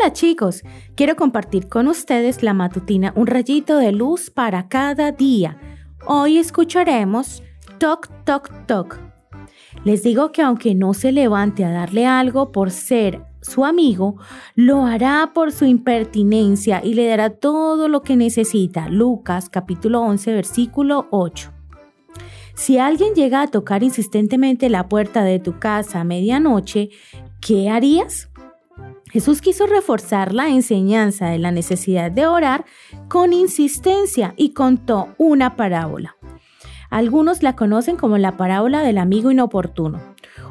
Hola chicos, quiero compartir con ustedes la matutina Un rayito de luz para cada día. Hoy escucharemos Toc Toc Toc. Les digo que aunque no se levante a darle algo por ser su amigo, lo hará por su impertinencia y le dará todo lo que necesita. Lucas capítulo 11 versículo 8. Si alguien llega a tocar insistentemente la puerta de tu casa a medianoche, ¿qué harías? Jesús quiso reforzar la enseñanza de la necesidad de orar con insistencia y contó una parábola. Algunos la conocen como la parábola del amigo inoportuno,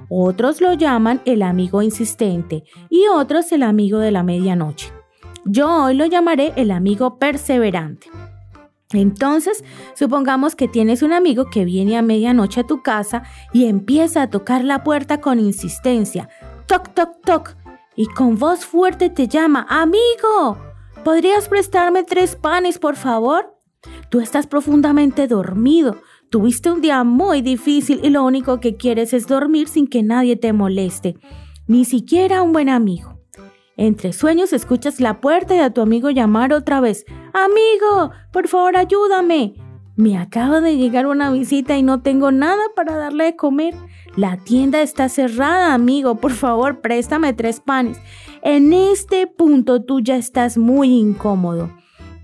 otros lo llaman el amigo insistente y otros el amigo de la medianoche. Yo hoy lo llamaré el amigo perseverante. Entonces, supongamos que tienes un amigo que viene a medianoche a tu casa y empieza a tocar la puerta con insistencia. Toc, toc, toc y con voz fuerte te llama, amigo, ¿podrías prestarme tres panes, por favor? Tú estás profundamente dormido, tuviste un día muy difícil y lo único que quieres es dormir sin que nadie te moleste, ni siquiera un buen amigo. Entre sueños escuchas la puerta y a tu amigo llamar otra vez, amigo, por favor ayúdame. Me acaba de llegar una visita y no tengo nada para darle de comer. La tienda está cerrada, amigo. Por favor, préstame tres panes. En este punto tú ya estás muy incómodo.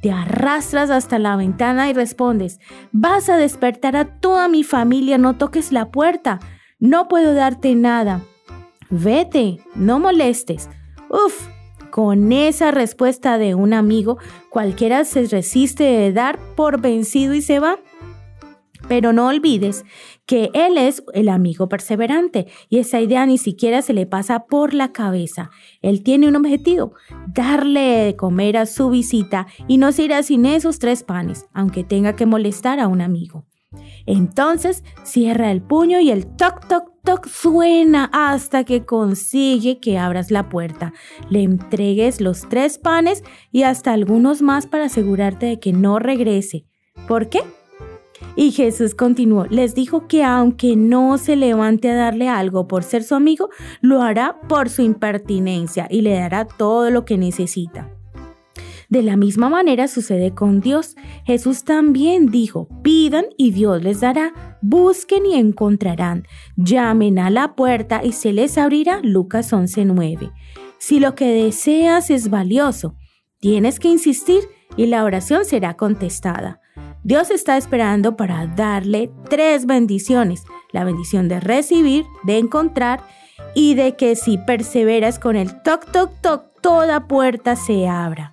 Te arrastras hasta la ventana y respondes, vas a despertar a toda mi familia, no toques la puerta. No puedo darte nada. Vete, no molestes. Uf, con esa respuesta de un amigo, cualquiera se resiste de dar por vencido y se va. Pero no olvides que Él es el amigo perseverante y esa idea ni siquiera se le pasa por la cabeza. Él tiene un objetivo, darle de comer a su visita y no se irá sin esos tres panes, aunque tenga que molestar a un amigo. Entonces cierra el puño y el toc toc toc suena hasta que consigue que abras la puerta, le entregues los tres panes y hasta algunos más para asegurarte de que no regrese. ¿Por qué? Y Jesús continuó, les dijo que aunque no se levante a darle algo por ser su amigo, lo hará por su impertinencia y le dará todo lo que necesita. De la misma manera sucede con Dios. Jesús también dijo, pidan y Dios les dará, busquen y encontrarán, llamen a la puerta y se les abrirá. Lucas 11:9. Si lo que deseas es valioso, tienes que insistir y la oración será contestada. Dios está esperando para darle tres bendiciones. La bendición de recibir, de encontrar y de que si perseveras con el toc, toc, toc, toda puerta se abra.